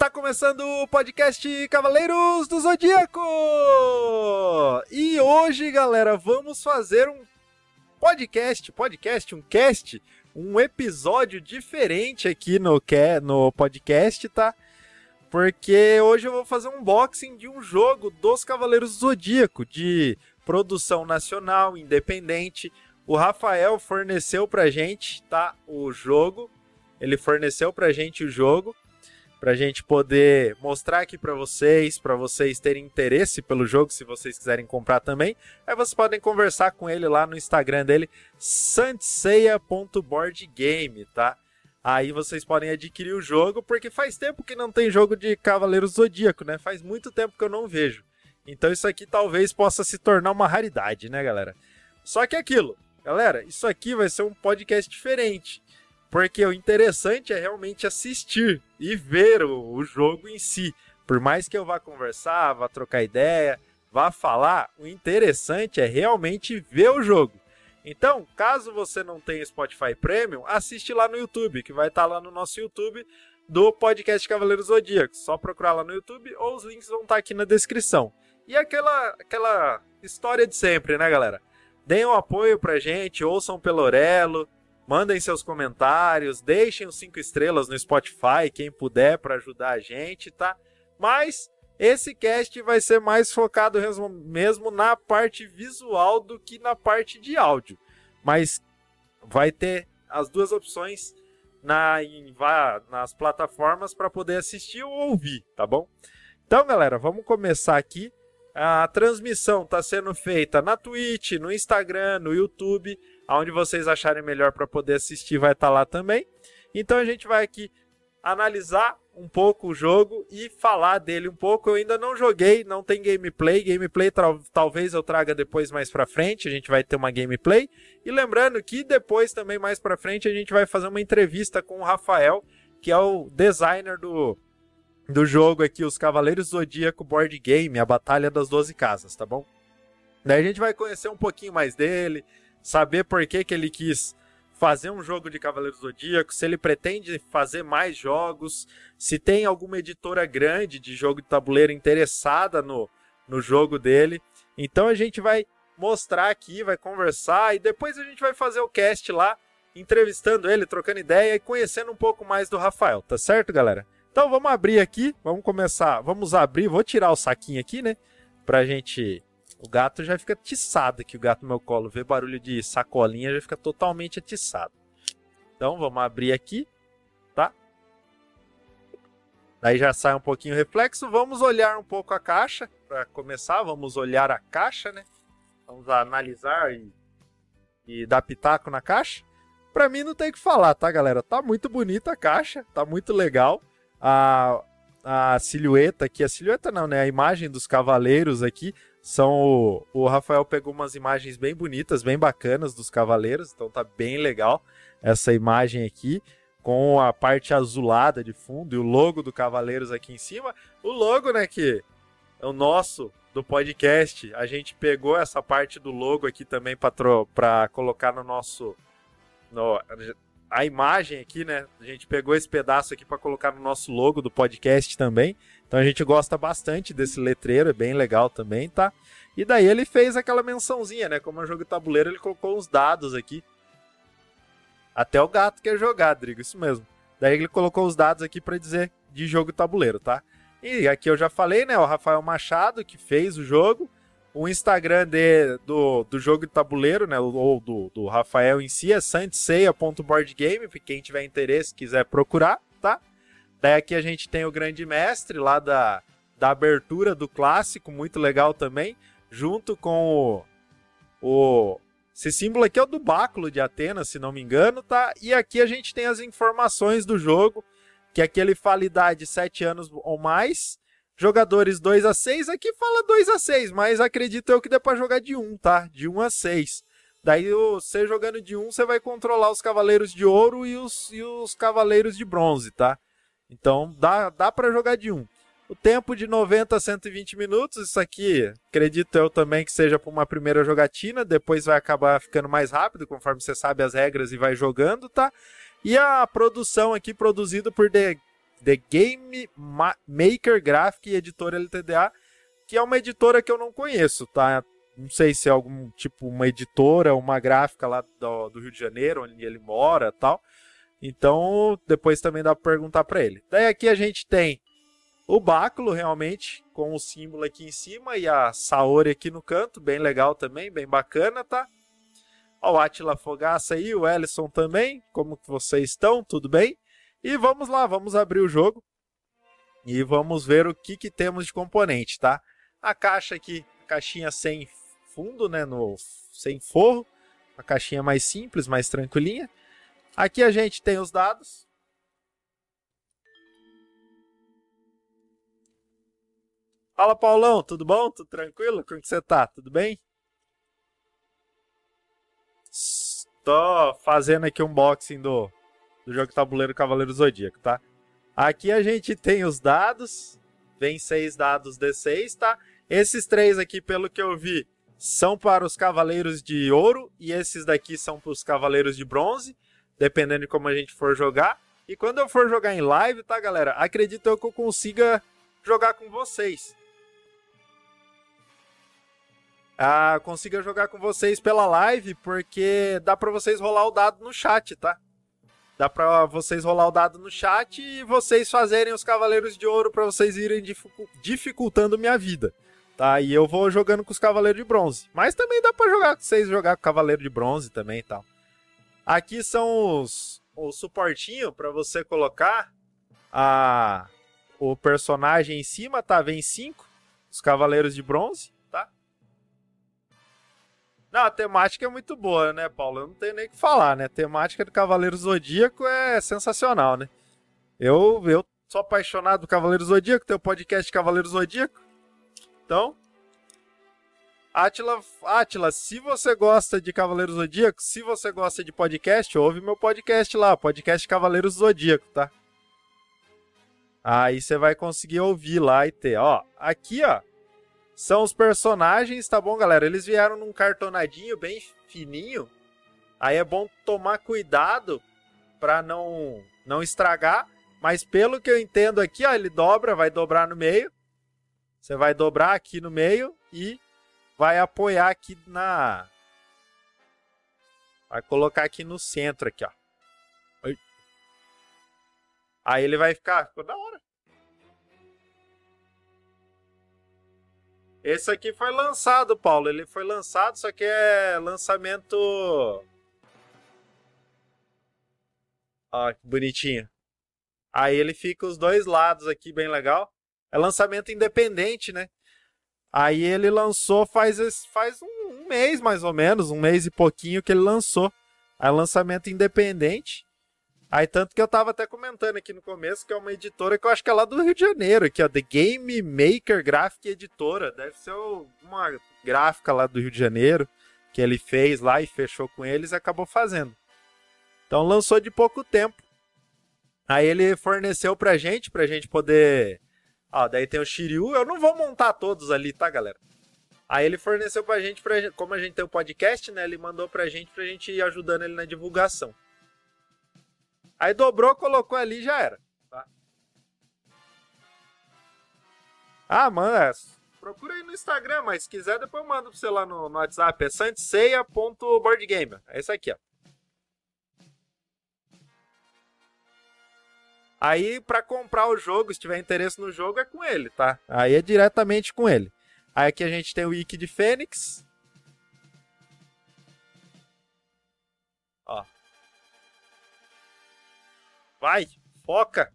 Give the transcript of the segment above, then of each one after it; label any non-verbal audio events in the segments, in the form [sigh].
Tá começando o podcast Cavaleiros do Zodíaco! E hoje, galera, vamos fazer um podcast, podcast, um cast, um episódio diferente aqui no, no podcast, tá? Porque hoje eu vou fazer um unboxing de um jogo dos Cavaleiros do Zodíaco, de produção nacional, independente. O Rafael forneceu pra gente, tá? O jogo. Ele forneceu pra gente o jogo para a gente poder mostrar aqui para vocês, para vocês terem interesse pelo jogo, se vocês quiserem comprar também. Aí vocês podem conversar com ele lá no Instagram dele, sanseia.boardgame, tá? Aí vocês podem adquirir o jogo, porque faz tempo que não tem jogo de Cavaleiros Zodíaco, né? Faz muito tempo que eu não vejo. Então isso aqui talvez possa se tornar uma raridade, né, galera? Só que é aquilo, galera, isso aqui vai ser um podcast diferente. Porque o interessante é realmente assistir e ver o, o jogo em si. Por mais que eu vá conversar, vá trocar ideia, vá falar, o interessante é realmente ver o jogo. Então, caso você não tenha Spotify Premium, assiste lá no YouTube, que vai estar lá no nosso YouTube do podcast Cavaleiros Zodíacos. Só procurar lá no YouTube ou os links vão estar aqui na descrição. E aquela, aquela história de sempre, né, galera? Deem um apoio pra gente, ouçam pelo Orelo, Mandem seus comentários, deixem os cinco estrelas no Spotify, quem puder, para ajudar a gente, tá? Mas esse cast vai ser mais focado mesmo na parte visual do que na parte de áudio. Mas vai ter as duas opções na, em, nas plataformas para poder assistir ou ouvir, tá bom? Então, galera, vamos começar aqui. A transmissão está sendo feita na Twitch, no Instagram, no YouTube aonde vocês acharem melhor para poder assistir vai estar tá lá também. Então a gente vai aqui analisar um pouco o jogo e falar dele um pouco. Eu ainda não joguei, não tem gameplay. Gameplay talvez eu traga depois mais para frente, a gente vai ter uma gameplay. E lembrando que depois também mais para frente a gente vai fazer uma entrevista com o Rafael, que é o designer do do jogo aqui, os Cavaleiros Zodíaco Board Game, a Batalha das Doze Casas, tá bom? Daí a gente vai conhecer um pouquinho mais dele, saber por que, que ele quis fazer um jogo de Cavaleiros Zodíaco, se ele pretende fazer mais jogos, se tem alguma editora grande de jogo de tabuleiro interessada no, no jogo dele. Então a gente vai mostrar aqui, vai conversar e depois a gente vai fazer o cast lá, entrevistando ele, trocando ideia e conhecendo um pouco mais do Rafael, tá certo, galera? Então vamos abrir aqui, vamos começar, vamos abrir, vou tirar o saquinho aqui, né, pra gente o gato já fica atiçado aqui, o gato no meu colo. Vê barulho de sacolinha, já fica totalmente atiçado. Então, vamos abrir aqui, tá? Daí já sai um pouquinho o reflexo. Vamos olhar um pouco a caixa. Para começar, vamos olhar a caixa, né? Vamos analisar e, e dar pitaco na caixa. Para mim não tem o que falar, tá, galera? Tá muito bonita a caixa, tá muito legal. A, a silhueta aqui, a silhueta não, né? A imagem dos cavaleiros aqui são o, o Rafael pegou umas imagens bem bonitas, bem bacanas dos cavaleiros, então tá bem legal essa imagem aqui com a parte azulada de fundo e o logo do Cavaleiros aqui em cima. O logo, né, que é o nosso do podcast, a gente pegou essa parte do logo aqui também para colocar no nosso no, a imagem aqui, né? A gente pegou esse pedaço aqui para colocar no nosso logo do podcast também. Então a gente gosta bastante desse letreiro, é bem legal também, tá? E daí ele fez aquela mençãozinha, né? Como é um jogo de tabuleiro, ele colocou uns dados aqui. Até o gato quer jogar, Drigo, isso mesmo. Daí ele colocou os dados aqui para dizer de jogo tabuleiro, tá? E aqui eu já falei, né? O Rafael Machado que fez o jogo. O Instagram de, do, do jogo de tabuleiro, né? Ou do, do Rafael em si é santeseia.boardgame. Quem tiver interesse, quiser procurar, tá? Daí aqui a gente tem o Grande Mestre lá da, da abertura do clássico, muito legal também, junto com o, o esse símbolo aqui é o do báculo de Atenas, se não me engano, tá? E aqui a gente tem as informações do jogo, que aqui ele fala idade 7 anos ou mais, jogadores 2 a 6, aqui fala 2 a 6, mas acredito eu que dê para jogar de 1, tá? De 1 a 6. Daí você jogando de 1, você vai controlar os cavaleiros de ouro e os, e os cavaleiros de bronze, tá? Então dá, dá para jogar de um. O tempo de 90 a 120 minutos, isso aqui acredito eu também que seja para uma primeira jogatina, depois vai acabar ficando mais rápido conforme você sabe as regras e vai jogando, tá? E a produção aqui produzido por The The Game Maker Graphic Editora LTDA, que é uma editora que eu não conheço, tá? Não sei se é algum tipo uma editora, uma gráfica lá do, do Rio de Janeiro, onde ele mora, tal. Então, depois também dá para perguntar para ele. Daí aqui a gente tem o báculo realmente com o símbolo aqui em cima e a Saori aqui no canto, bem legal também, bem bacana, tá? Ó, o Atila Fogaça aí, o Ellison também. Como que vocês estão? Tudo bem? E vamos lá, vamos abrir o jogo. E vamos ver o que, que temos de componente, tá? A caixa aqui, caixinha sem fundo, né? No, sem forro. A caixinha mais simples, mais tranquilinha. Aqui a gente tem os dados. Fala, Paulão, tudo bom? Tudo tranquilo? Como que você tá? Tudo bem? Tô fazendo aqui um unboxing do, do jogo tabuleiro Cavaleiro Zodíaco, tá? Aqui a gente tem os dados, vem seis dados D6, tá? Esses três aqui, pelo que eu vi, são para os Cavaleiros de Ouro e esses daqui são para os Cavaleiros de Bronze, dependendo de como a gente for jogar. E quando eu for jogar em live, tá, galera? Acredito eu que eu consiga jogar com vocês. ah, consiga jogar com vocês pela live, porque dá para vocês rolar o dado no chat, tá? Dá para vocês rolar o dado no chat e vocês fazerem os Cavaleiros de Ouro para vocês irem dificultando minha vida, tá? E eu vou jogando com os Cavaleiros de Bronze. Mas também dá para jogar vocês jogar com Cavaleiro de Bronze também e tal. Aqui são os o suportinho para você colocar a o personagem em cima, tá? Vem cinco, os Cavaleiros de Bronze. Não, a temática é muito boa, né, Paulo? Eu não tenho nem o que falar, né? A temática do Cavaleiro Zodíaco é sensacional, né? Eu, eu sou apaixonado do Cavaleiro Zodíaco, tem o podcast Cavaleiro Zodíaco. Então, Atila, Atila, se você gosta de Cavaleiro Zodíaco, se você gosta de podcast, ouve meu podcast lá, podcast Cavaleiro Zodíaco, tá? Aí você vai conseguir ouvir lá e ter, ó, aqui, ó, são os personagens, tá bom, galera? Eles vieram num cartonadinho bem fininho. Aí é bom tomar cuidado para não não estragar, mas pelo que eu entendo aqui, ó, ele dobra, vai dobrar no meio. Você vai dobrar aqui no meio e vai apoiar aqui na vai colocar aqui no centro aqui, ó. Aí ele vai ficar, ficou da hora. Esse aqui foi lançado, Paulo. Ele foi lançado, só que é lançamento. Ó, que bonitinho. Aí ele fica os dois lados aqui, bem legal. É lançamento independente, né? Aí ele lançou faz, faz um, um mês, mais ou menos, um mês e pouquinho que ele lançou. Aí lançamento independente. Aí tanto que eu tava até comentando aqui no começo que é uma editora que eu acho que é lá do Rio de Janeiro, aqui ó, The Game Maker Graphic Editora, deve ser uma gráfica lá do Rio de Janeiro que ele fez lá e fechou com eles e acabou fazendo. Então lançou de pouco tempo. Aí ele forneceu pra gente, pra gente poder, ó, daí tem o Shiryu, eu não vou montar todos ali, tá, galera? Aí ele forneceu pra gente, pra, como a gente tem o podcast, né, ele mandou pra gente pra gente ir ajudando ele na divulgação. Aí dobrou, colocou ali e já era. Tá? Ah, mano, é, procura aí no Instagram, mas se quiser depois eu mando pra você lá no, no WhatsApp. É santiceia.boardgame. É isso aqui, ó. Aí, para comprar o jogo, se tiver interesse no jogo, é com ele, tá? Aí é diretamente com ele. Aí aqui a gente tem o Wiki de Fênix. Vai, foca.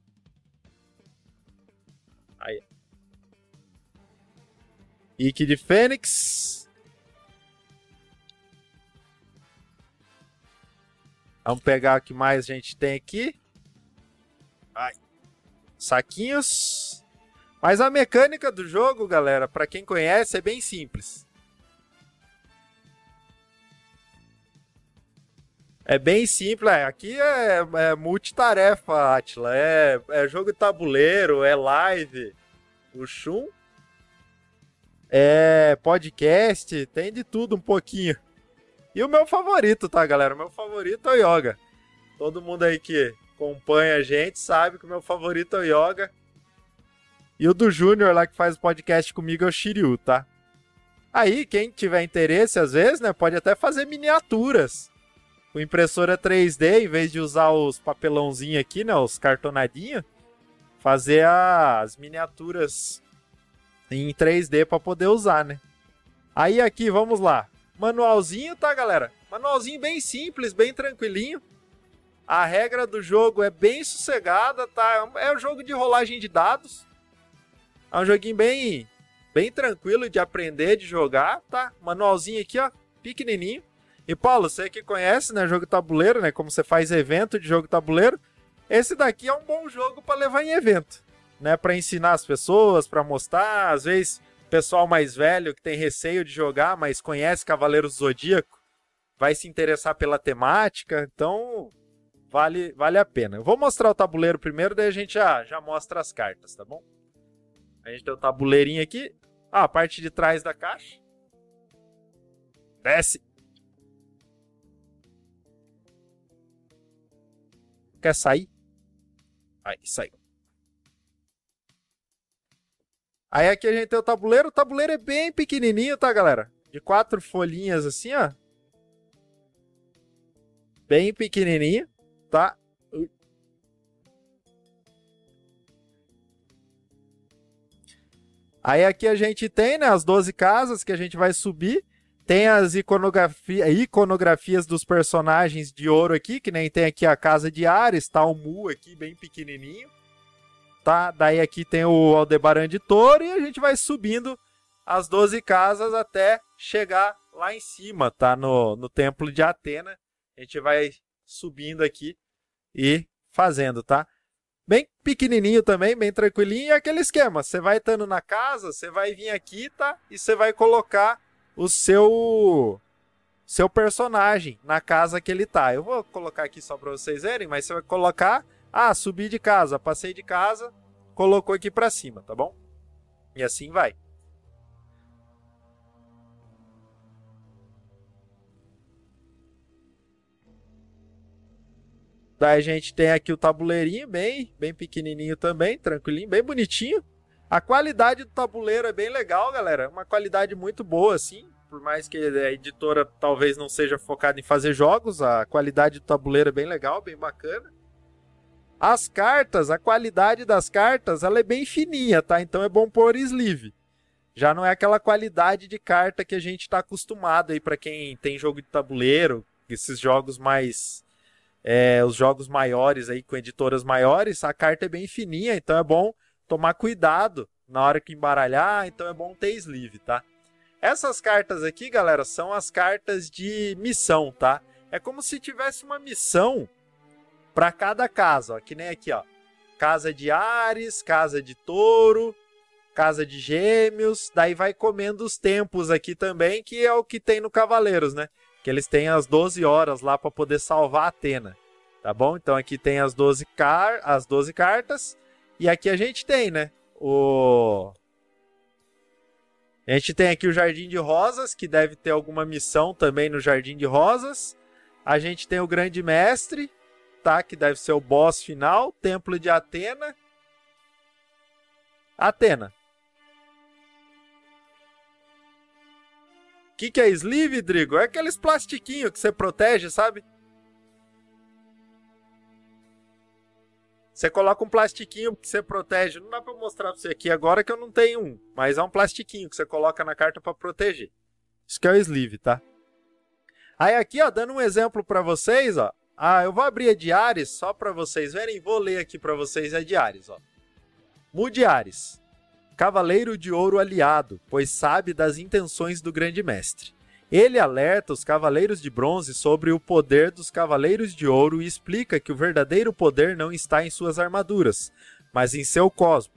Aí. Ike de Fênix. Vamos pegar o que mais a gente tem aqui. Ai. Saquinhos. Mas a mecânica do jogo, galera, para quem conhece, é bem simples. É bem simples, é. aqui é, é multitarefa, Atila. É, é jogo de tabuleiro, é live, o Shun. É podcast, tem de tudo um pouquinho. E o meu favorito, tá, galera? O meu favorito é o Yoga. Todo mundo aí que, acompanha a gente sabe que o meu favorito é o Yoga. E o do Júnior lá que faz o podcast comigo é o Shiryu, tá? Aí, quem tiver interesse, às vezes, né, pode até fazer miniaturas. Com impressora 3D, em vez de usar os papelãozinhos aqui, né, os cartonadinhos, fazer as miniaturas em 3D para poder usar, né? Aí aqui, vamos lá. Manualzinho, tá, galera? Manualzinho bem simples, bem tranquilinho. A regra do jogo é bem sossegada, tá? É um jogo de rolagem de dados. É um joguinho bem, bem tranquilo de aprender, de jogar, tá? Manualzinho aqui, ó, pequenininho. E Paulo, você que conhece, né, jogo tabuleiro, né, como você faz evento de jogo tabuleiro, esse daqui é um bom jogo para levar em evento, né, para ensinar as pessoas, para mostrar, às vezes pessoal mais velho que tem receio de jogar, mas conhece Cavaleiros do Zodíaco, vai se interessar pela temática, então vale vale a pena. Eu vou mostrar o tabuleiro primeiro, daí a gente já já mostra as cartas, tá bom? A gente tem o tabuleirinho aqui. Ah, a parte de trás da caixa. Desce. Quer sair? Aí, saiu. Aí aqui a gente tem o tabuleiro. O tabuleiro é bem pequenininho, tá, galera? De quatro folhinhas assim, ó. Bem pequenininho, tá? Aí aqui a gente tem né, as 12 casas que a gente vai subir. Tem as iconografia, iconografias dos personagens de ouro aqui, que nem tem aqui a casa de Ares, tá o Mu aqui bem pequenininho. Tá? Daí aqui tem o Aldebaran de Touro e a gente vai subindo as 12 casas até chegar lá em cima, tá? No, no Templo de Atena. A gente vai subindo aqui e fazendo, tá? bem pequenininho também, bem tranquilinho. E é aquele esquema, você vai estando na casa, você vai vir aqui, tá? E você vai colocar o seu seu personagem na casa que ele tá. Eu vou colocar aqui só para vocês verem, mas você vai colocar, ah, subi de casa, passei de casa, colocou aqui para cima, tá bom? E assim vai. Daí a gente tem aqui o tabuleirinho bem, bem pequenininho também, tranquilinho, bem bonitinho. A qualidade do tabuleiro é bem legal, galera. Uma qualidade muito boa, assim. Por mais que a editora talvez não seja focada em fazer jogos, a qualidade do tabuleiro é bem legal, bem bacana. As cartas, a qualidade das cartas, ela é bem fininha, tá? Então é bom pôr sleeve. Já não é aquela qualidade de carta que a gente está acostumado aí para quem tem jogo de tabuleiro, esses jogos mais é, os jogos maiores aí com editoras maiores, a carta é bem fininha, então é bom tomar cuidado na hora que embaralhar, então é bom ter sleeve, tá? Essas cartas aqui, galera, são as cartas de missão, tá? É como se tivesse uma missão para cada casa, ó, que nem aqui, ó. Casa de Ares, casa de Touro, casa de Gêmeos, daí vai comendo os tempos aqui também, que é o que tem no Cavaleiros, né? que eles têm as 12 horas lá para poder salvar Atena. Tá bom? Então aqui tem as 12, car as 12 cartas. E aqui a gente tem, né? O. A gente tem aqui o Jardim de Rosas, que deve ter alguma missão também no Jardim de Rosas. A gente tem o Grande Mestre, tá? Que deve ser o boss final. Templo de Atena. Atena. O que, que é sleeve, Drigo? É aqueles plastiquinhos que você protege, sabe? Você coloca um plastiquinho que você protege. Não dá para mostrar para você aqui agora que eu não tenho um, mas é um plastiquinho que você coloca na carta para proteger. Isso que é o sleeve, tá? Aí aqui, ó, dando um exemplo para vocês, ó. Ah, eu vou abrir a Ares só para vocês verem. Vou ler aqui para vocês a Ares, ó. Mude Ares. Cavaleiro de Ouro aliado, pois sabe das intenções do Grande Mestre. Ele alerta os Cavaleiros de Bronze sobre o poder dos Cavaleiros de Ouro e explica que o verdadeiro poder não está em suas armaduras, mas em seu cosmo.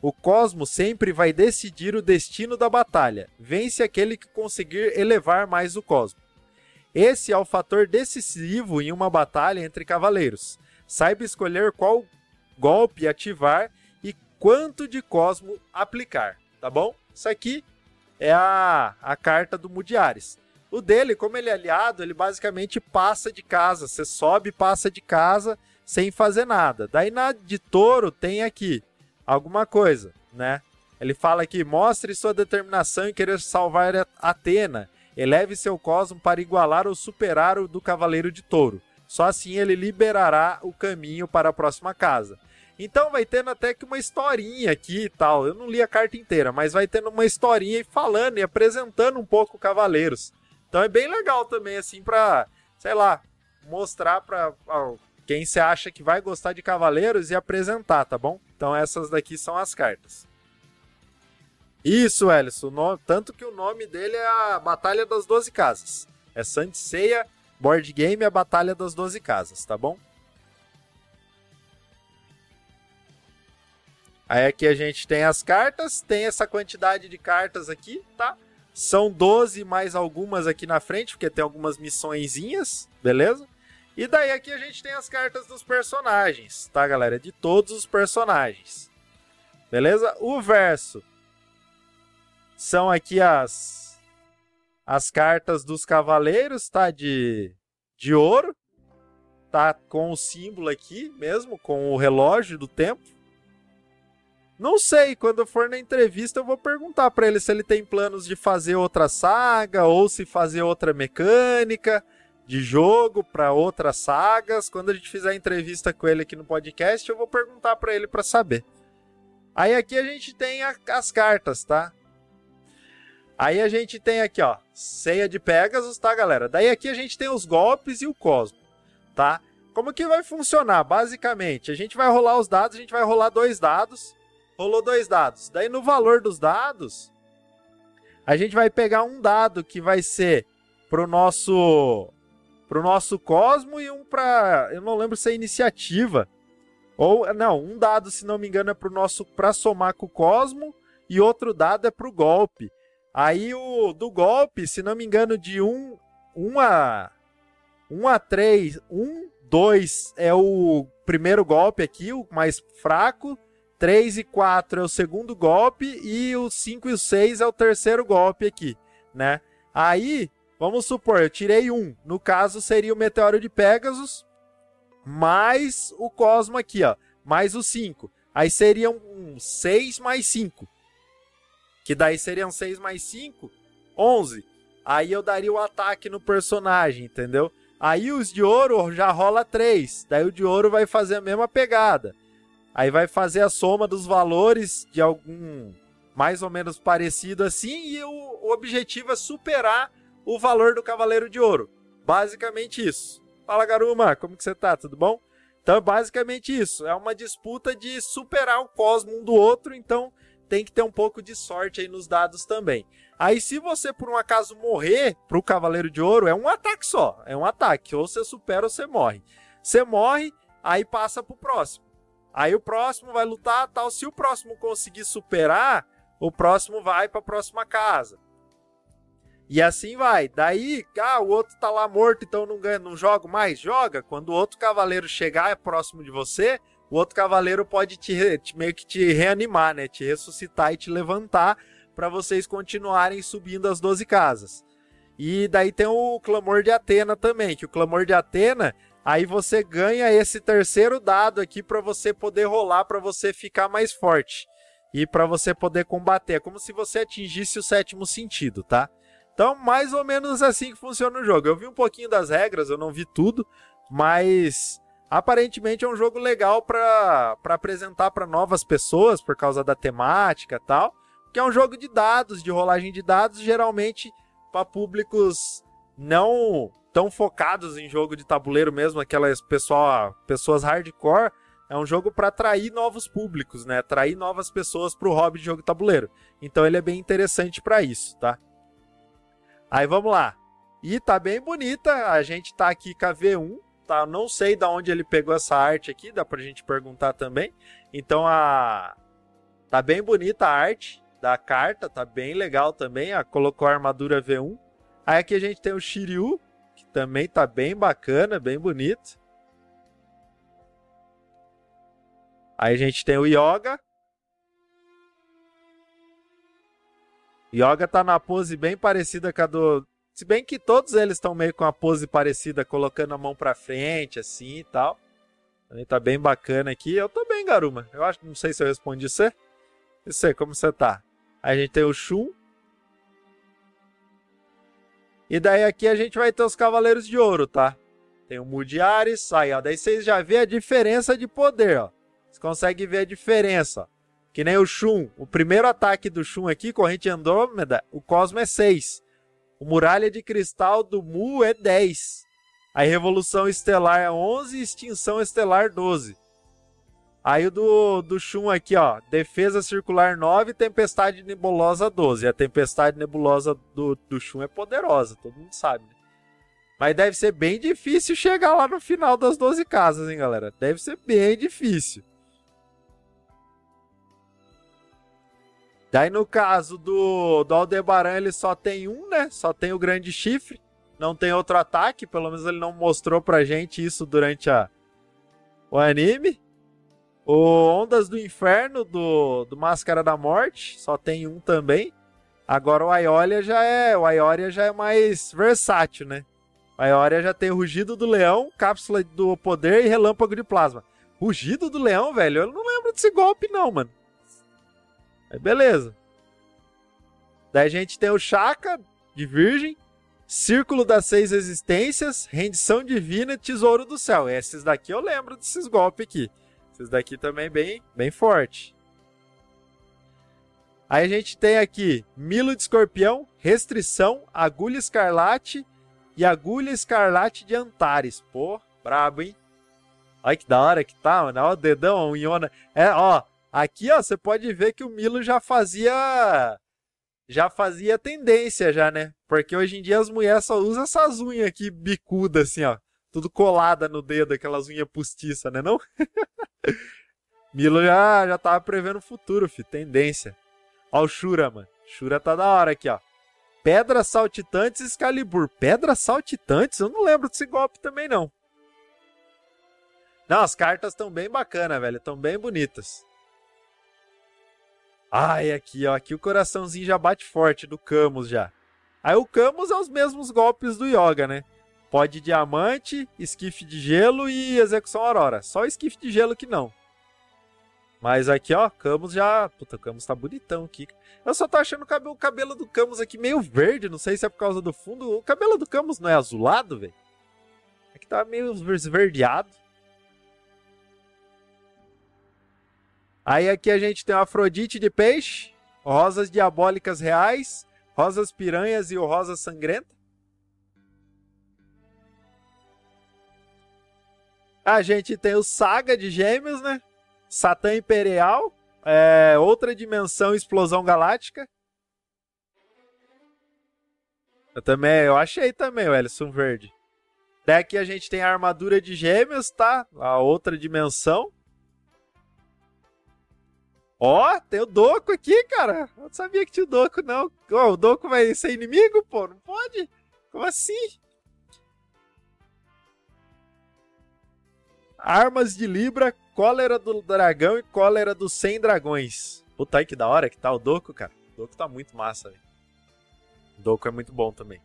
O cosmo sempre vai decidir o destino da batalha. Vence aquele que conseguir elevar mais o cosmo. Esse é o fator decisivo em uma batalha entre cavaleiros. Saiba escolher qual golpe ativar quanto de Cosmo aplicar, tá bom? Isso aqui é a, a carta do Mudiares. O dele, como ele é aliado, ele basicamente passa de casa. Você sobe, passa de casa, sem fazer nada. Daí na de touro tem aqui alguma coisa, né? Ele fala aqui: mostre sua determinação em querer salvar Atena. Eleve seu cosmo para igualar ou superar o do Cavaleiro de Touro. Só assim ele liberará o caminho para a próxima casa. Então vai tendo até que uma historinha aqui e tal. Eu não li a carta inteira, mas vai tendo uma historinha e falando e apresentando um pouco Cavaleiros. Então é bem legal também, assim, pra, sei lá, mostrar pra quem você acha que vai gostar de Cavaleiros e apresentar, tá bom? Então essas daqui são as cartas. Isso, Ellison. tanto que o nome dele é a Batalha das Doze Casas. É Santiceia Board Game, a Batalha das Doze Casas, tá bom? Aí aqui a gente tem as cartas, tem essa quantidade de cartas aqui, tá? São 12 mais algumas aqui na frente, porque tem algumas missõezinhas, beleza? E daí aqui a gente tem as cartas dos personagens, tá, galera? De todos os personagens. Beleza? O verso são aqui as as cartas dos cavaleiros, tá? De, de ouro. Tá com o símbolo aqui mesmo, com o relógio do tempo. Não sei, quando for na entrevista eu vou perguntar para ele se ele tem planos de fazer outra saga ou se fazer outra mecânica de jogo para outras sagas. Quando a gente fizer a entrevista com ele aqui no podcast, eu vou perguntar para ele para saber. Aí aqui a gente tem a, as cartas, tá? Aí a gente tem aqui, ó, ceia de Pegasus, tá, galera? Daí aqui a gente tem os golpes e o Cosmo, tá? Como que vai funcionar? Basicamente, a gente vai rolar os dados, a gente vai rolar dois dados rolou dois dados. Daí no valor dos dados, a gente vai pegar um dado que vai ser pro nosso pro nosso Cosmo e um para, eu não lembro se é iniciativa. Ou não, um dado, se não me engano, é pro nosso para somar com o Cosmo e outro dado é pro golpe. Aí o do golpe, se não me engano, de 1 um, um a 1 um a 3, 1 2 é o primeiro golpe aqui, o mais fraco. 3 e 4 é o segundo golpe e o 5 e o 6 é o terceiro golpe aqui, né? Aí, vamos supor, eu tirei um. No caso, seria o Meteoro de Pegasus mais o Cosmo aqui, ó. Mais o 5. Aí seriam um 6 mais 5. Que daí seriam 6 mais 5, 11. Aí eu daria o ataque no personagem, entendeu? Aí os de ouro já rola 3. Daí o de ouro vai fazer a mesma pegada. Aí vai fazer a soma dos valores de algum mais ou menos parecido assim e o, objetivo é superar o valor do Cavaleiro de Ouro. Basicamente isso. Fala Garuma, como que você tá? Tudo bom? Então é basicamente isso. É uma disputa de superar o cosmo um do outro, então tem que ter um pouco de sorte aí nos dados também. Aí se você por um acaso morrer pro Cavaleiro de Ouro, é um ataque só, é um ataque, ou você supera ou você morre. Você morre, aí passa pro próximo. Aí o próximo vai lutar, tal. Se o próximo conseguir superar, o próximo vai para a próxima casa. E assim vai. Daí, ah, o outro tá lá morto, então não ganha, não joga mais. Joga. Quando o outro cavaleiro chegar próximo de você, o outro cavaleiro pode te, te meio que te reanimar, né? Te ressuscitar e te levantar para vocês continuarem subindo as 12 casas. E daí tem o clamor de Atena também, que o clamor de Atena Aí você ganha esse terceiro dado aqui para você poder rolar, para você ficar mais forte e para você poder combater. É como se você atingisse o sétimo sentido, tá? Então, mais ou menos assim que funciona o jogo. Eu vi um pouquinho das regras, eu não vi tudo, mas aparentemente é um jogo legal para apresentar para novas pessoas por causa da temática e tal. Que é um jogo de dados, de rolagem de dados, geralmente para públicos não tão focados em jogo de tabuleiro mesmo, aquelas pessoa, pessoas hardcore, é um jogo para atrair novos públicos, né? Atrair novas pessoas para o hobby de jogo de tabuleiro. Então ele é bem interessante para isso, tá? Aí vamos lá. E tá bem bonita, a gente tá aqui com a V1, tá? Não sei da onde ele pegou essa arte aqui, dá pra gente perguntar também. Então a tá bem bonita a arte da carta, tá bem legal também, a colocou a armadura V1. Aí aqui a gente tem o Shiryu, também tá bem bacana, bem bonito. Aí a gente tem o Yoga. Yoga tá na pose bem parecida com a do. Se bem que todos eles estão meio com a pose parecida, colocando a mão pra frente, assim e tal. Também tá bem bacana aqui. Eu tô bem, Garuma. Eu acho, não sei se eu respondi você. E você, como você tá? Aí a gente tem o Shun. E daí aqui a gente vai ter os Cavaleiros de Ouro, tá? Tem o Mudiares, aí ó, daí vocês já vê a diferença de poder, ó. Você consegue ver a diferença. Que nem o Shun, o primeiro ataque do Shun aqui, corrente Andrômeda, o Cosmo é 6. O Muralha de Cristal do Mu é 10. Aí Revolução Estelar é 11 e Extinção Estelar 12. Aí o do, do Shun aqui, ó. Defesa Circular 9 Tempestade Nebulosa 12. E a Tempestade Nebulosa do, do Shun é poderosa, todo mundo sabe. Né? Mas deve ser bem difícil chegar lá no final das 12 casas, hein, galera? Deve ser bem difícil. Daí no caso do, do Aldebaran, ele só tem um, né? Só tem o grande chifre não tem outro ataque, pelo menos ele não mostrou pra gente isso durante a, o anime. O Ondas do Inferno do, do Máscara da Morte, só tem um também. Agora o Aiolia já é, o Aioria já é mais versátil, né? O Aioria já tem Rugido do Leão, Cápsula do Poder e Relâmpago de Plasma. Rugido do Leão, velho, eu não lembro desse golpe não, mano. Aí beleza. Daí a gente tem o Chaka de Virgem, Círculo das Seis Existências, Rendição Divina e Tesouro do Céu. Esses daqui eu lembro desses golpes aqui. Esses daqui também bem, bem forte. Aí a gente tem aqui Milo de Escorpião, Restrição, Agulha Escarlate e Agulha Escarlate de Antares. Pô, brabo, hein? Olha que da hora que tá, mano. Olha o dedão, a unhona. É, ó, aqui, ó, você pode ver que o Milo já fazia já fazia tendência já, né? Porque hoje em dia as mulheres só usam essas unhas aqui bicudas, assim, ó. Tudo colada no dedo, aquelas unhas postiças, né não? [laughs] Milo já, já tava prevendo o futuro, fi. Tendência. Ó o Shura, mano. Shura tá da hora aqui, ó. Pedras saltitantes Excalibur. Pedras saltitantes? Eu não lembro desse golpe também, não. Não, as cartas estão bem bacanas, velho. Estão bem bonitas. Ai, aqui, ó. Aqui o coraçãozinho já bate forte do Camus já. Aí o Camus é os mesmos golpes do Yoga, né? Pó de diamante, esquife de gelo e execução aurora. Só esquife de gelo que não. Mas aqui, ó, Camus já... Puta, o Camus tá bonitão aqui. Eu só tô achando o cabelo do Camus aqui meio verde. Não sei se é por causa do fundo. O cabelo do Camus não é azulado, velho? Aqui tá meio esverdeado. Aí aqui a gente tem o Afrodite de peixe, rosas diabólicas reais, rosas piranhas e o rosa sangrenta. A gente tem o Saga de Gêmeos, né? Satã Imperial, é, outra dimensão explosão galáctica. Eu também, eu achei também o Ellison Verde. Daqui a gente tem a armadura de gêmeos, tá? A outra dimensão. Ó, oh, tem o Doco aqui, cara. Eu não sabia que tinha o Doco, não. Oh, o Doco vai ser inimigo, pô? Não pode? Como assim? Armas de Libra, Cólera do Dragão e Cólera dos 100 Dragões. Puta aí que da hora que tá o Doco, cara. O Doco tá muito massa, velho. Doco é muito bom também.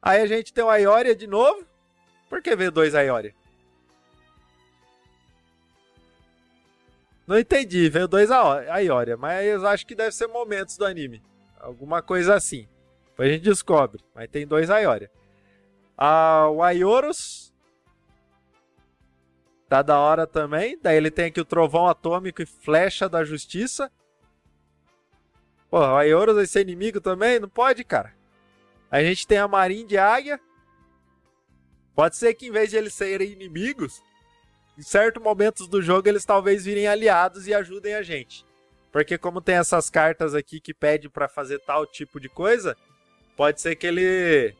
Aí a gente tem o Aioria de novo. Por que veio dois Aioria? Não entendi, veio dois Aioria, mas eu acho que deve ser momentos do anime. Alguma coisa assim. Depois a gente descobre, mas tem dois Aioria. Ah, o Aioros tá da hora também. Daí ele tem aqui o Trovão Atômico e Flecha da Justiça. Pô, o Aioros vai ser inimigo também? Não pode, cara. A gente tem a Marinha de Águia. Pode ser que em vez de eles serem inimigos, em certos momentos do jogo eles talvez virem aliados e ajudem a gente. Porque como tem essas cartas aqui que pede para fazer tal tipo de coisa, pode ser que ele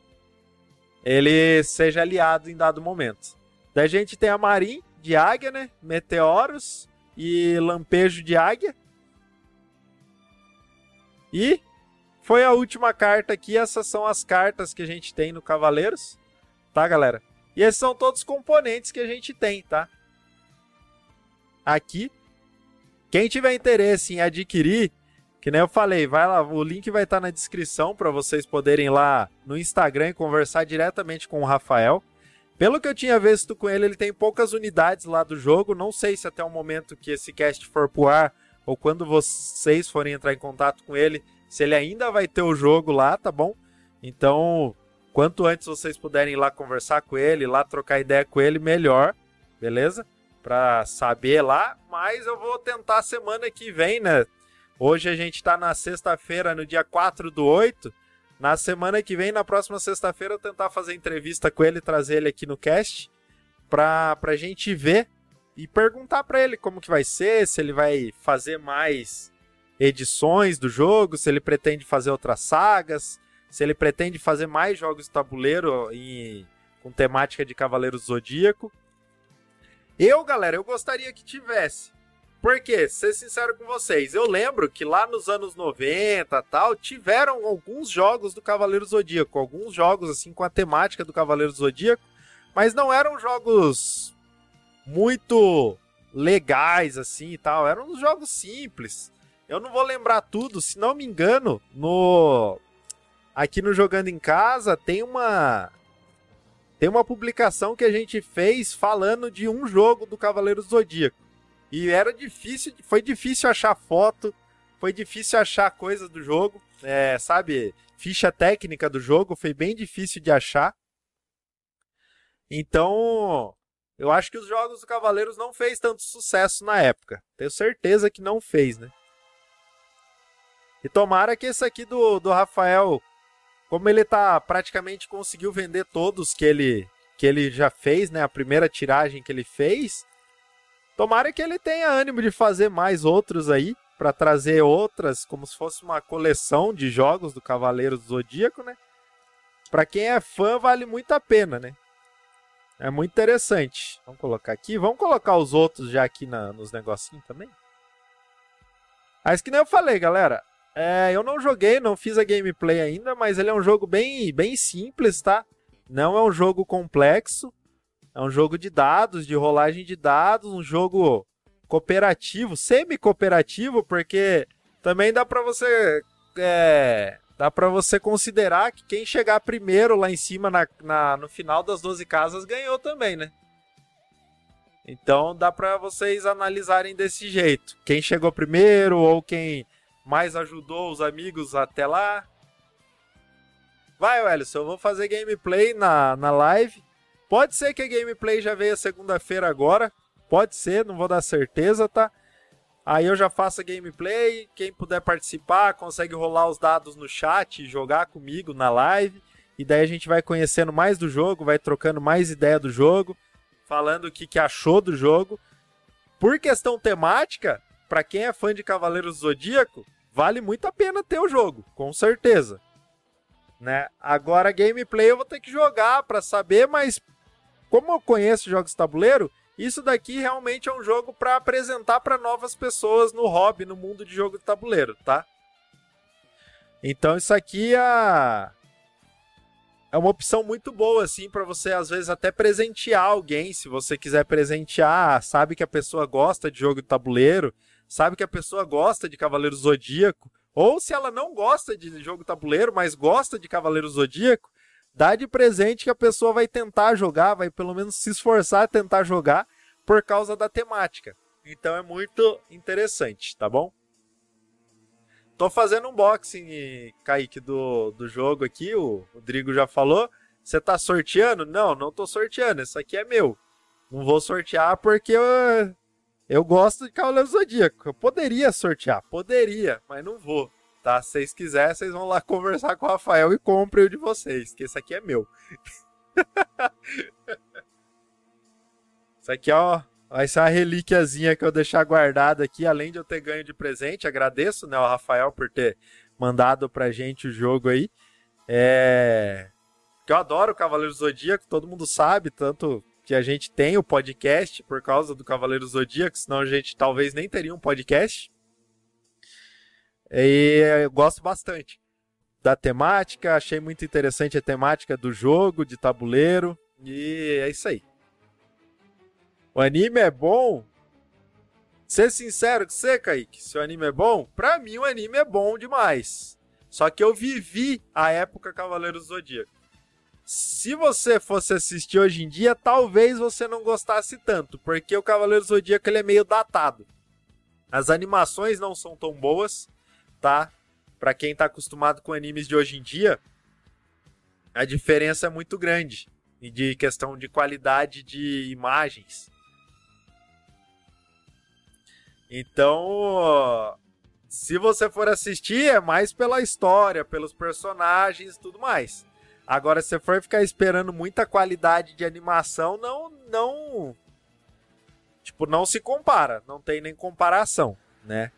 ele seja aliado em dado momento. Da gente tem a Marin de águia, né? Meteoros e lampejo de águia. E foi a última carta aqui. Essas são as cartas que a gente tem no Cavaleiros, tá, galera? E esses são todos os componentes que a gente tem, tá? aqui. Quem tiver interesse em adquirir, que nem eu falei, vai lá, o link vai estar na descrição para vocês poderem ir lá no Instagram e conversar diretamente com o Rafael. Pelo que eu tinha visto com ele, ele tem poucas unidades lá do jogo. Não sei se até o momento que esse cast for pro ar ou quando vocês forem entrar em contato com ele, se ele ainda vai ter o jogo lá, tá bom? Então, quanto antes vocês puderem ir lá conversar com ele, lá trocar ideia com ele, melhor, beleza? Pra saber lá, mas eu vou tentar semana que vem, né? Hoje a gente tá na sexta-feira, no dia 4 do 8. Na semana que vem, na próxima sexta-feira, eu tentar fazer entrevista com ele, trazer ele aqui no cast, pra, pra gente ver e perguntar para ele como que vai ser, se ele vai fazer mais edições do jogo, se ele pretende fazer outras sagas, se ele pretende fazer mais jogos de tabuleiro em, com temática de Cavaleiro Zodíaco. Eu, galera, eu gostaria que tivesse. Porque, ser sincero com vocês, eu lembro que lá nos anos 90 tal, tiveram alguns jogos do Cavaleiro Zodíaco, alguns jogos assim com a temática do Cavaleiro Zodíaco, mas não eram jogos muito legais assim e tal, eram uns jogos simples. Eu não vou lembrar tudo, se não me engano, no aqui no jogando em casa tem uma tem uma publicação que a gente fez falando de um jogo do Cavaleiro Zodíaco. E era difícil, foi difícil achar foto, foi difícil achar coisas do jogo, é, sabe, ficha técnica do jogo, foi bem difícil de achar. Então, eu acho que os jogos do Cavaleiros não fez tanto sucesso na época. Tenho certeza que não fez, né? E tomara que esse aqui do, do Rafael, como ele tá praticamente conseguiu vender todos que ele que ele já fez, né? A primeira tiragem que ele fez. Tomara que ele tenha ânimo de fazer mais outros aí para trazer outras, como se fosse uma coleção de jogos do Cavaleiro do Zodíaco, né? Para quem é fã vale muito a pena, né? É muito interessante. Vamos colocar aqui. Vamos colocar os outros já aqui na, nos negocinhos também. Mas que nem eu falei, galera. É, eu não joguei, não fiz a gameplay ainda, mas ele é um jogo bem, bem simples, tá? Não é um jogo complexo. É um jogo de dados, de rolagem de dados, um jogo cooperativo, semi-cooperativo, porque também dá para você é, dá para você considerar que quem chegar primeiro lá em cima na, na, no final das 12 casas ganhou também, né? Então dá para vocês analisarem desse jeito. Quem chegou primeiro ou quem mais ajudou os amigos até lá. Vai, Wellison, eu vou fazer gameplay na, na live. Pode ser que a gameplay já veio segunda-feira agora. Pode ser, não vou dar certeza, tá? Aí eu já faço a gameplay. Quem puder participar, consegue rolar os dados no chat, jogar comigo na live. E daí a gente vai conhecendo mais do jogo, vai trocando mais ideia do jogo, falando o que, que achou do jogo. Por questão temática, para quem é fã de Cavaleiros do Zodíaco, vale muito a pena ter o jogo, com certeza. Né? Agora gameplay eu vou ter que jogar para saber, mas como eu conheço jogos de tabuleiro, isso daqui realmente é um jogo para apresentar para novas pessoas no hobby, no mundo de jogo de tabuleiro, tá? Então isso aqui é é uma opção muito boa assim para você às vezes até presentear alguém, se você quiser presentear, sabe que a pessoa gosta de jogo de tabuleiro, sabe que a pessoa gosta de Cavaleiro Zodíaco, ou se ela não gosta de jogo de tabuleiro, mas gosta de Cavaleiro Zodíaco, dá de presente que a pessoa vai tentar jogar, vai pelo menos se esforçar a tentar jogar por causa da temática. Então é muito interessante, tá bom? Tô fazendo unboxing, Kaique, do, do jogo aqui, o Rodrigo já falou. Você tá sorteando? Não, não tô sorteando, isso aqui é meu. Não vou sortear porque eu, eu gosto de Cavaleiro Zodíaco. Eu poderia sortear, poderia, mas não vou tá? Se vocês quiserem, vocês vão lá [laughs] conversar com o Rafael e comprem o de vocês, que esse aqui é meu. [laughs] Isso aqui, ó, vai ser uma relíquiazinha que eu deixar guardada aqui, além de eu ter ganho de presente. Agradeço, né, o Rafael por ter mandado pra gente o jogo aí. É... Eu adoro o Cavaleiro Zodíaco, todo mundo sabe, tanto que a gente tem o podcast por causa do Cavaleiro Zodíaco, senão a gente talvez nem teria um podcast. E eu gosto bastante da temática, achei muito interessante a temática do jogo, de tabuleiro, e é isso aí. O anime é bom? Ser sincero com você, Kaique, se o anime é bom, pra mim o anime é bom demais. Só que eu vivi a época Cavaleiros do Zodíaco. Se você fosse assistir hoje em dia, talvez você não gostasse tanto, porque o Cavaleiro Zodíaco ele é meio datado. As animações não são tão boas, tá? Para quem tá acostumado com animes de hoje em dia, a diferença é muito grande de questão de qualidade de imagens. Então, se você for assistir, é mais pela história, pelos personagens e tudo mais. Agora, se você for ficar esperando muita qualidade de animação, não, não, tipo, não se compara, não tem nem comparação, né?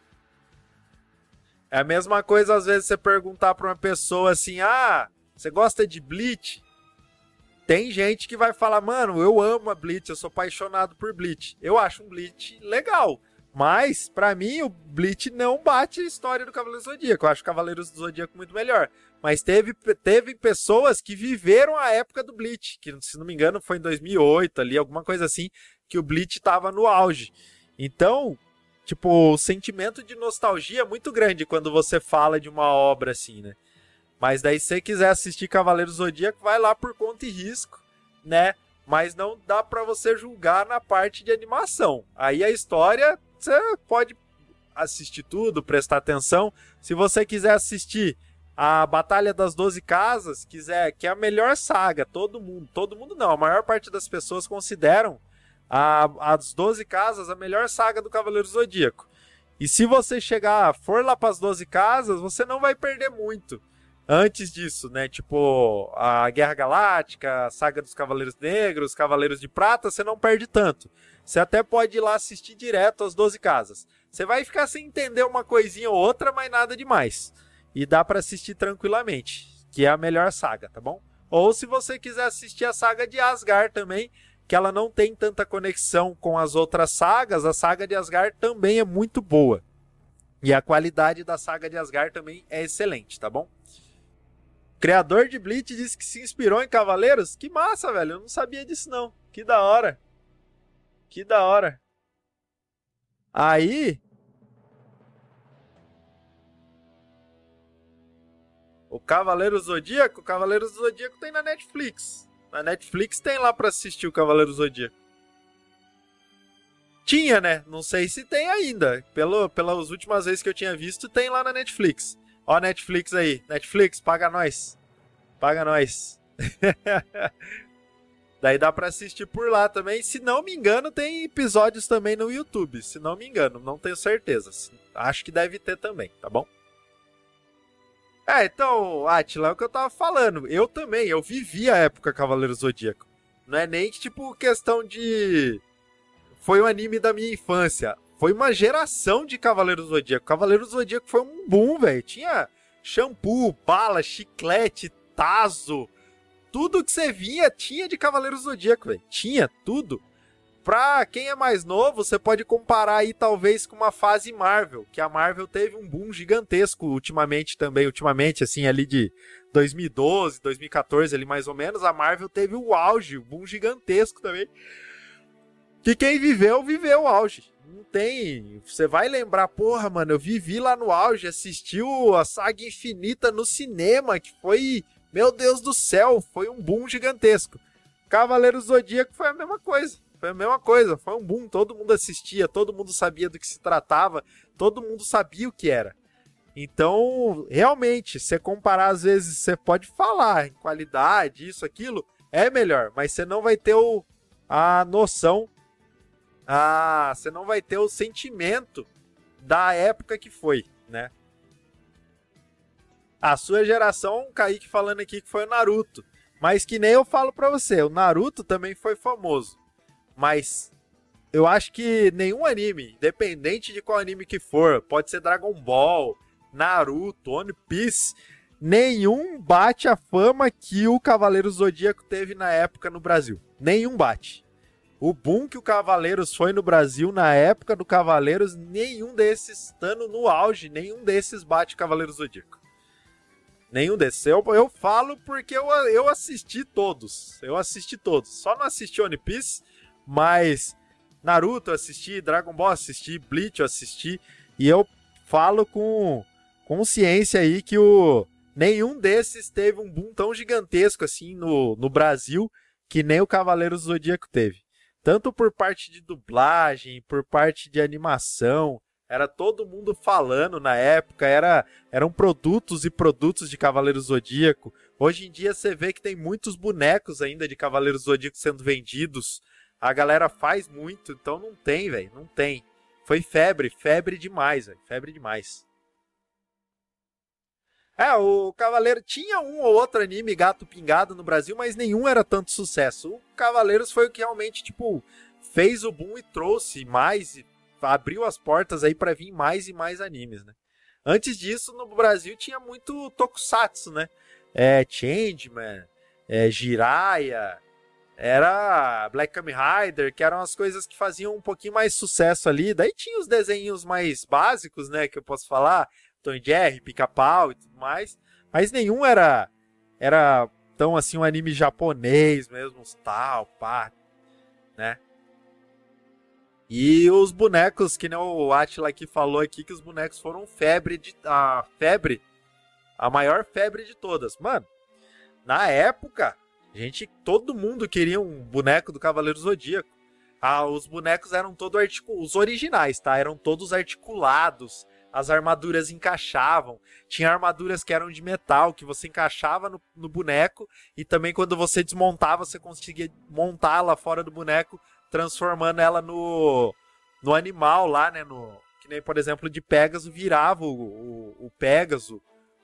É a mesma coisa às vezes você perguntar para uma pessoa assim: "Ah, você gosta de Bleach?" Tem gente que vai falar: "Mano, eu amo a Bleach, eu sou apaixonado por Bleach. Eu acho um Bleach legal." Mas, para mim, o Bleach não bate a história do Cavaleiro do Zodíaco. Eu acho Cavaleiros do Zodíaco muito melhor. Mas teve, teve pessoas que viveram a época do Bleach, que se não me engano foi em 2008 ali, alguma coisa assim, que o Bleach tava no auge. Então, tipo, o sentimento de nostalgia é muito grande quando você fala de uma obra assim, né? Mas daí se você quiser assistir Cavaleiros do Zodíaco, vai lá por conta e risco, né? Mas não dá para você julgar na parte de animação. Aí a história você pode assistir tudo, prestar atenção. Se você quiser assistir a Batalha das Doze Casas, quiser, que é a melhor saga, todo mundo, todo mundo não, a maior parte das pessoas consideram a, as Doze Casas a melhor saga do Cavaleiro Zodíaco. E se você chegar, for lá para as Doze Casas, você não vai perder muito. Antes disso, né? Tipo, a Guerra Galáctica, a Saga dos Cavaleiros Negros, Cavaleiros de Prata, você não perde tanto. Você até pode ir lá assistir direto às 12 casas. Você vai ficar sem entender uma coisinha ou outra, mas nada demais. E dá para assistir tranquilamente, que é a melhor saga, tá bom? Ou se você quiser assistir a saga de Asgard também, que ela não tem tanta conexão com as outras sagas, a saga de Asgard também é muito boa. E a qualidade da saga de Asgard também é excelente, tá bom? Criador de Bleach disse que se inspirou em Cavaleiros? Que massa, velho. Eu não sabia disso não. Que da hora. Que da hora. Aí. O Cavaleiro Zodíaco, o Cavaleiro Zodíaco tem na Netflix. Na Netflix tem lá para assistir o Cavaleiro Zodíaco. Tinha, né? Não sei se tem ainda. Pelo, pelas últimas vezes que eu tinha visto, tem lá na Netflix. Ó, Netflix aí. Netflix, paga nós. Paga nós. [laughs] Daí dá para assistir por lá também. Se não me engano, tem episódios também no YouTube. Se não me engano, não tenho certeza. Acho que deve ter também, tá bom? É, então, Atila, é o que eu tava falando. Eu também, eu vivi a época Cavaleiro Zodíaco. Não é nem tipo questão de. Foi um anime da minha infância. Foi uma geração de Cavaleiro Zodíaco. Cavaleiro Zodíaco foi um boom, velho. Tinha shampoo, bala, chiclete, taso, tudo que você vinha tinha de Cavaleiro Zodíaco, velho. Tinha tudo. Pra quem é mais novo, você pode comparar aí talvez com uma fase Marvel, que a Marvel teve um boom gigantesco ultimamente também, ultimamente assim ali de 2012, 2014 ali mais ou menos, a Marvel teve o auge, um boom gigantesco também. Que quem viveu, viveu o auge. Não tem. Você vai lembrar, porra, mano, eu vivi lá no auge, assistiu a saga infinita no cinema, que foi meu Deus do céu, foi um boom gigantesco. Cavaleiro Zodíaco foi a mesma coisa. Foi a mesma coisa, foi um boom, todo mundo assistia, todo mundo sabia do que se tratava, todo mundo sabia o que era. Então, realmente, se comparar, às vezes você pode falar em qualidade, isso, aquilo, é melhor, mas você não vai ter o, a noção, a, você não vai ter o sentimento da época que foi, né? A sua geração, Kaique falando aqui que foi o Naruto. Mas que nem eu falo pra você, o Naruto também foi famoso. Mas eu acho que nenhum anime, independente de qual anime que for, pode ser Dragon Ball, Naruto, One Piece, nenhum bate a fama que o Cavaleiro Zodíaco teve na época no Brasil. Nenhum bate. O boom que o Cavaleiros foi no Brasil na época do Cavaleiros, nenhum desses, estando no auge, nenhum desses bate Cavaleiro Zodíaco. Nenhum desses. Eu, eu falo porque eu, eu assisti todos. Eu assisti todos. Só não assisti One Piece, mas Naruto eu assisti, Dragon Ball assisti, Bleach eu assisti. E eu falo com consciência aí que o nenhum desses teve um boom tão gigantesco assim no, no Brasil que nem o Cavaleiros do Zodíaco teve. Tanto por parte de dublagem, por parte de animação, era todo mundo falando na época, era, eram produtos e produtos de Cavaleiros Zodíaco. Hoje em dia você vê que tem muitos bonecos ainda de Cavaleiros Zodíaco sendo vendidos. A galera faz muito, então não tem, velho, não tem. Foi febre, febre demais, velho, febre demais. É, o Cavaleiro tinha um ou outro anime gato pingado no Brasil, mas nenhum era tanto sucesso. O Cavaleiros foi o que realmente, tipo, fez o boom e trouxe mais, abriu as portas aí para vir mais e mais animes, né? Antes disso, no Brasil tinha muito tokusatsu, né? É, Changeman, é, Jiraiya, era Black Kamen Rider, que eram as coisas que faziam um pouquinho mais sucesso ali. Daí tinha os desenhos mais básicos, né, que eu posso falar, Tom Jerry, Pica-Pau e tudo mais. Mas nenhum era era tão assim um anime japonês mesmo, tal, pá, né? E os bonecos, que nem o Atila aqui falou aqui, que os bonecos foram febre de. A febre. A maior febre de todas. Mano, na época, gente, todo mundo queria um boneco do Cavaleiro Zodíaco. Ah, os bonecos eram todos articulados. Os originais, tá? Eram todos articulados as armaduras encaixavam. Tinha armaduras que eram de metal, que você encaixava no, no boneco, e também quando você desmontava, você conseguia montá-la fora do boneco, transformando ela no, no animal lá, né? No, que nem, por exemplo, de Pegasus virava o, o, o Pegasus.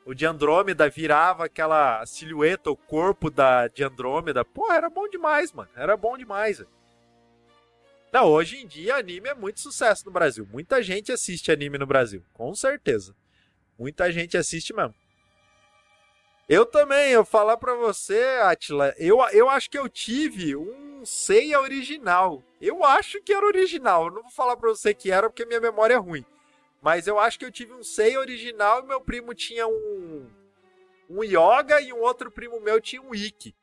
O de Andrômeda virava aquela silhueta, o corpo da, de Andrômeda. Pô, era bom demais, mano. Era bom demais. Não, hoje em dia anime é muito sucesso no Brasil. Muita gente assiste anime no Brasil, com certeza. Muita gente assiste mesmo. Eu também, eu falar pra você, Atila, eu, eu acho que eu tive um Seiya original. Eu acho que era original. Eu não vou falar pra você que era porque minha memória é ruim. Mas eu acho que eu tive um Seiya original e meu primo tinha um um Yoga e um outro primo meu tinha um Ikki.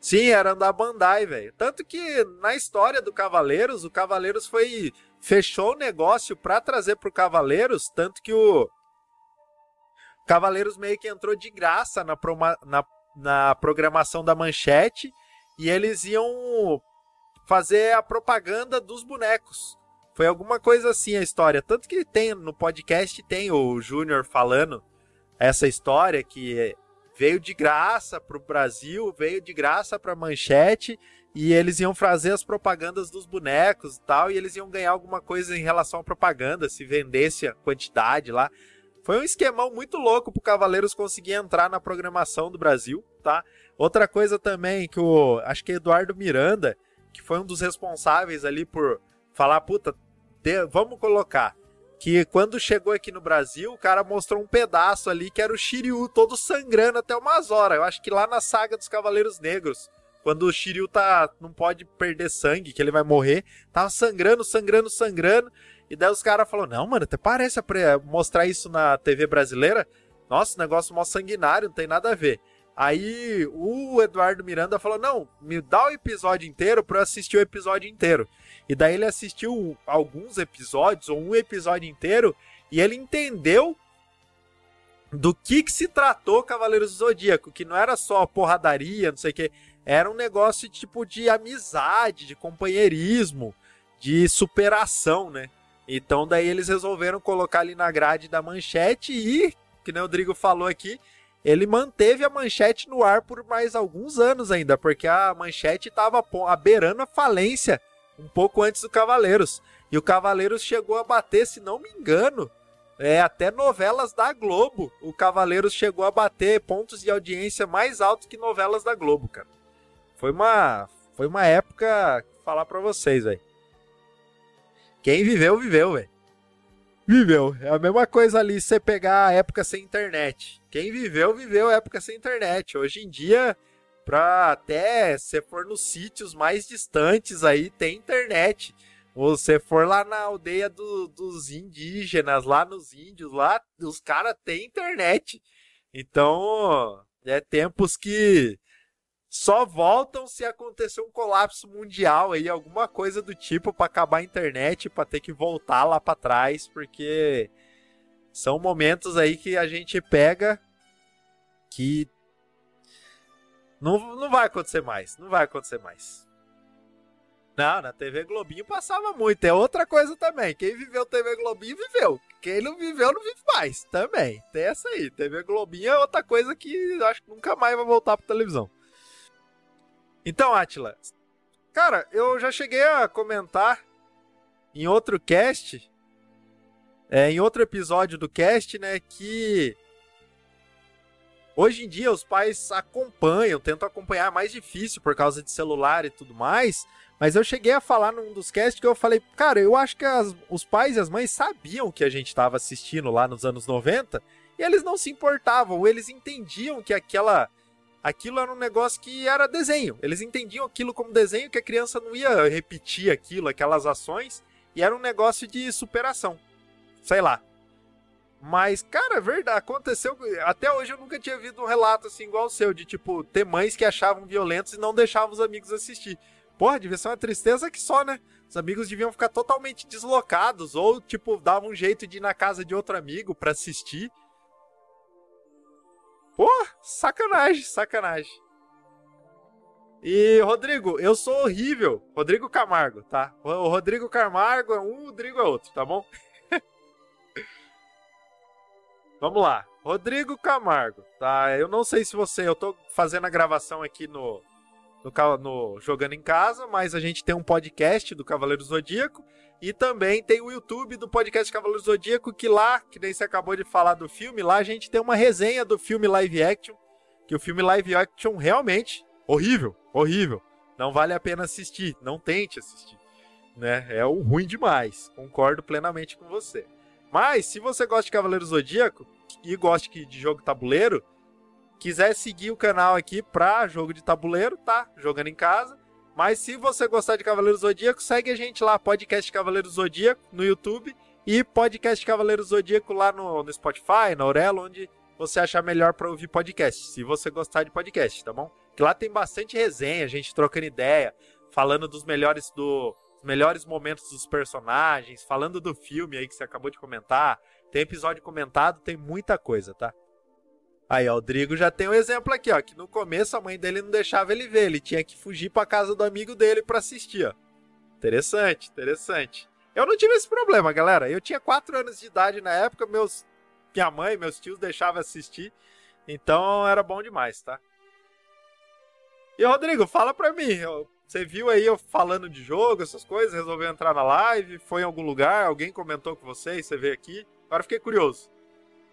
Sim, era da Bandai, velho. Tanto que na história do Cavaleiros, o Cavaleiros foi fechou o negócio para trazer pro Cavaleiros, tanto que o Cavaleiros meio que entrou de graça na, na, na programação da Manchete e eles iam fazer a propaganda dos bonecos. Foi alguma coisa assim a história. Tanto que tem no podcast tem o Júnior falando essa história que veio de graça para o Brasil, veio de graça para Manchete e eles iam fazer as propagandas dos bonecos e tal, e eles iam ganhar alguma coisa em relação à propaganda, se vendesse a quantidade lá. Foi um esquemão muito louco pro Cavaleiros conseguir entrar na programação do Brasil, tá? Outra coisa também que o acho que Eduardo Miranda, que foi um dos responsáveis ali por falar, puta, de, vamos colocar que quando chegou aqui no Brasil, o cara mostrou um pedaço ali que era o Shiryu todo sangrando até umas horas. Eu acho que lá na saga dos Cavaleiros Negros, quando o Shiryu tá, não pode perder sangue, que ele vai morrer, tava sangrando, sangrando, sangrando. E daí os caras falaram: Não, mano, até parece mostrar isso na TV brasileira. Nossa, negócio mó sanguinário, não tem nada a ver. Aí o Eduardo Miranda falou: Não, me dá o episódio inteiro eu assistir o episódio inteiro. E daí ele assistiu alguns episódios, ou um episódio inteiro, e ele entendeu do que, que se tratou Cavaleiros do Zodíaco, que não era só porradaria, não sei o que, era um negócio tipo de amizade, de companheirismo, de superação, né? Então daí eles resolveram colocar ali na grade da manchete e, que nem o Rodrigo falou aqui, ele manteve a manchete no ar por mais alguns anos ainda, porque a manchete estava beirando a falência um pouco antes do Cavaleiros. E o Cavaleiros chegou a bater, se não me engano, é, até novelas da Globo. O Cavaleiros chegou a bater pontos de audiência mais altos que novelas da Globo, cara. Foi uma, foi uma época, falar para vocês, velho. Quem viveu, viveu, velho. Viveu. É a mesma coisa ali você pegar a época sem internet. Quem viveu, viveu a época sem internet. Hoje em dia, Pra até se for nos sítios mais distantes aí, tem internet. Ou se for lá na aldeia do, dos indígenas, lá nos índios, lá os caras têm internet. Então, é tempos que só voltam se acontecer um colapso mundial aí, alguma coisa do tipo para acabar a internet, para ter que voltar lá para trás, porque São momentos aí que a gente pega que não, não vai acontecer mais. Não vai acontecer mais. Não, na TV Globinho passava muito. É outra coisa também. Quem viveu TV Globinho viveu. Quem não viveu não vive mais. Também. Tem essa aí. TV Globinho é outra coisa que acho que nunca mais vai voltar pra televisão. Então, Atila, cara, eu já cheguei a comentar em outro cast, é, em outro episódio do cast, né, que hoje em dia os pais acompanham, tentam acompanhar mais difícil por causa de celular e tudo mais. Mas eu cheguei a falar num dos casts que eu falei, cara, eu acho que as, os pais e as mães sabiam que a gente estava assistindo lá nos anos 90 e eles não se importavam, eles entendiam que aquela aquilo era um negócio que era desenho. Eles entendiam aquilo como desenho, que a criança não ia repetir aquilo, aquelas ações, e era um negócio de superação. Sei lá. Mas, cara, é verdade, aconteceu. Até hoje eu nunca tinha visto um relato assim igual o seu, de tipo, ter mães que achavam violentos e não deixavam os amigos assistir. Porra, devia ser uma tristeza que só, né? Os amigos deviam ficar totalmente deslocados, ou, tipo, davam um jeito de ir na casa de outro amigo para assistir. Pô, sacanagem, sacanagem. E, Rodrigo, eu sou horrível. Rodrigo Camargo, tá? O Rodrigo Camargo é um, o Rodrigo é outro, tá bom? [laughs] Vamos lá. Rodrigo Camargo, tá? Eu não sei se você. Eu tô fazendo a gravação aqui no, no, no Jogando em Casa, mas a gente tem um podcast do Cavaleiro Zodíaco e também tem o YouTube do podcast Cavaleiro Zodíaco, que lá, que nem você acabou de falar do filme, lá a gente tem uma resenha do filme live action, que o filme live action realmente horrível, horrível. Não vale a pena assistir, não tente assistir, né? É o ruim demais. Concordo plenamente com você. Mas se você gosta de Cavaleiro Zodíaco e gosta de jogo tabuleiro, quiser seguir o canal aqui pra jogo de tabuleiro, tá? Jogando em casa. Mas se você gostar de Cavaleiro Zodíaco, segue a gente lá, podcast Cavaleiro Zodíaco no YouTube e podcast Cavaleiro Zodíaco lá no, no Spotify, na Aurelo, onde você achar melhor para ouvir podcast, se você gostar de podcast, tá bom? Que lá tem bastante resenha, a gente trocando ideia, falando dos melhores do melhores momentos dos personagens, falando do filme aí que você acabou de comentar. Tem episódio comentado, tem muita coisa, tá? Aí, ó, o Drigo já tem um exemplo aqui, ó, que no começo a mãe dele não deixava ele ver, ele tinha que fugir para casa do amigo dele para assistir, ó. Interessante, interessante. Eu não tive esse problema, galera. Eu tinha 4 anos de idade na época, meus minha mãe, meus tios deixavam assistir, então era bom demais, tá? E Rodrigo, fala pra mim, você viu aí eu falando de jogo, essas coisas, resolveu entrar na live, foi em algum lugar, alguém comentou com você você veio aqui? Agora fiquei curioso.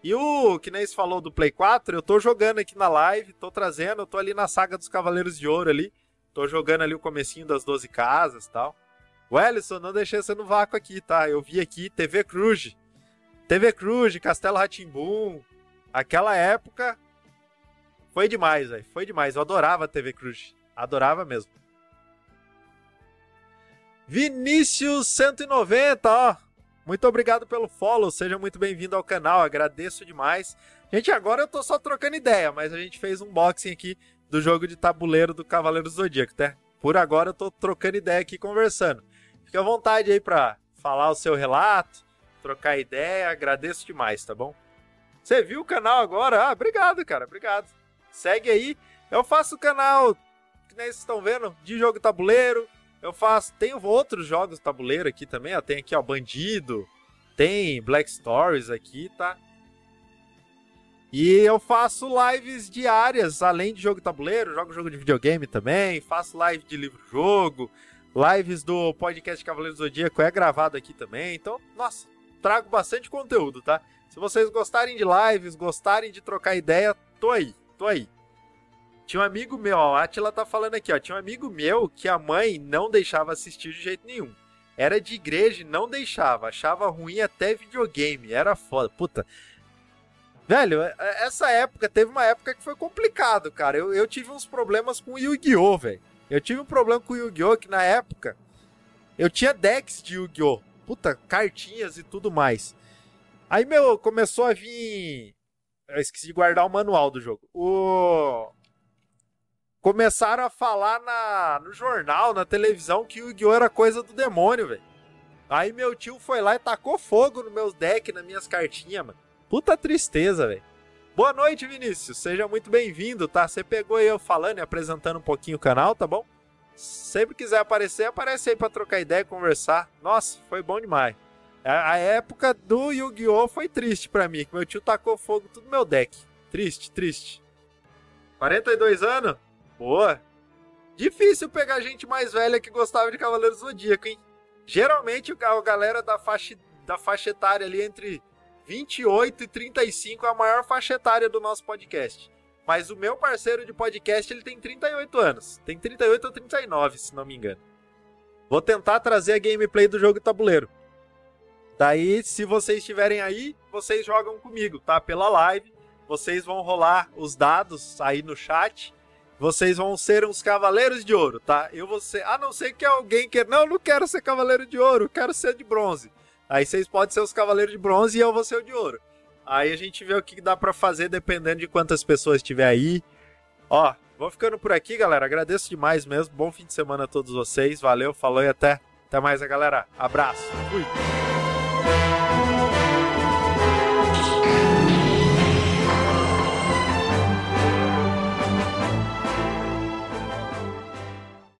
E o que nem se falou do Play 4, eu tô jogando aqui na live, tô trazendo, eu tô ali na saga dos Cavaleiros de Ouro ali. Tô jogando ali o comecinho das 12 casas tal. O Ellison, não deixei você no vácuo aqui, tá? Eu vi aqui TV Cruz. TV Cruz, Castelo Ratimbum. Aquela época foi demais, velho. Foi demais. Eu adorava TV Cruz. Adorava mesmo. Vinícius 190, ó. Muito obrigado pelo follow, seja muito bem-vindo ao canal, agradeço demais. Gente, agora eu tô só trocando ideia, mas a gente fez um unboxing aqui do jogo de tabuleiro do Cavaleiro Zodíaco, tá? Por agora eu tô trocando ideia aqui, conversando. Fique à vontade aí pra falar o seu relato, trocar ideia, agradeço demais, tá bom? Você viu o canal agora? Ah, obrigado, cara, obrigado. Segue aí, eu faço o canal, que nem vocês estão vendo, de jogo tabuleiro, eu faço. Tem outros jogos tabuleiro aqui também, ó. Tem aqui, ó, Bandido. Tem Black Stories aqui, tá? E eu faço lives diárias, além de jogo tabuleiro, jogo jogo de videogame também, faço live de livro-jogo, lives do podcast Cavaleiro Zodíaco é gravado aqui também. Então, nossa, trago bastante conteúdo, tá? Se vocês gostarem de lives, gostarem de trocar ideia, tô aí, tô aí. Tinha um amigo meu, ó, a Atila tá falando aqui, ó. Tinha um amigo meu que a mãe não deixava assistir de jeito nenhum. Era de igreja e não deixava. Achava ruim até videogame. Era foda. Puta. Velho, é, é, essa época, teve uma época que foi complicado, cara. Eu, eu tive uns problemas com o Yu-Gi-Oh, velho. Eu tive um problema com o Yu-Gi-Oh que na época eu tinha decks de Yu-Gi-Oh. Puta, cartinhas e tudo mais. Aí, meu, começou a vir. Eu esqueci de guardar o manual do jogo. O começaram a falar na, no jornal, na televisão, que o Yu-Gi-Oh! era coisa do demônio, velho. Aí meu tio foi lá e tacou fogo no meus decks, nas minhas cartinhas, mano. Puta tristeza, velho. Boa noite, Vinícius. Seja muito bem-vindo, tá? Você pegou eu falando e apresentando um pouquinho o canal, tá bom? Sempre quiser aparecer, aparece aí pra trocar ideia, conversar. Nossa, foi bom demais. A, a época do Yu-Gi-Oh! foi triste pra mim, que meu tio tacou fogo tudo no meu deck. Triste, triste. 42 anos? Boa. Difícil pegar gente mais velha que gostava de Cavaleiro Zodíaco, hein? Geralmente a galera da faixa, da faixa etária ali entre 28 e 35 é a maior faixa etária do nosso podcast. Mas o meu parceiro de podcast, ele tem 38 anos. Tem 38 ou 39, se não me engano. Vou tentar trazer a gameplay do jogo tabuleiro. Daí, se vocês estiverem aí, vocês jogam comigo, tá? Pela live. Vocês vão rolar os dados aí no chat. Vocês vão ser uns cavaleiros de ouro, tá? Eu vou ser. A não ser que alguém queira. Não, eu não quero ser cavaleiro de ouro, quero ser de bronze. Aí vocês podem ser os cavaleiros de bronze e eu vou ser o de ouro. Aí a gente vê o que dá para fazer dependendo de quantas pessoas tiver aí. Ó, vou ficando por aqui, galera. Agradeço demais mesmo. Bom fim de semana a todos vocês. Valeu, falou e até. Até mais, galera. Abraço. Fui.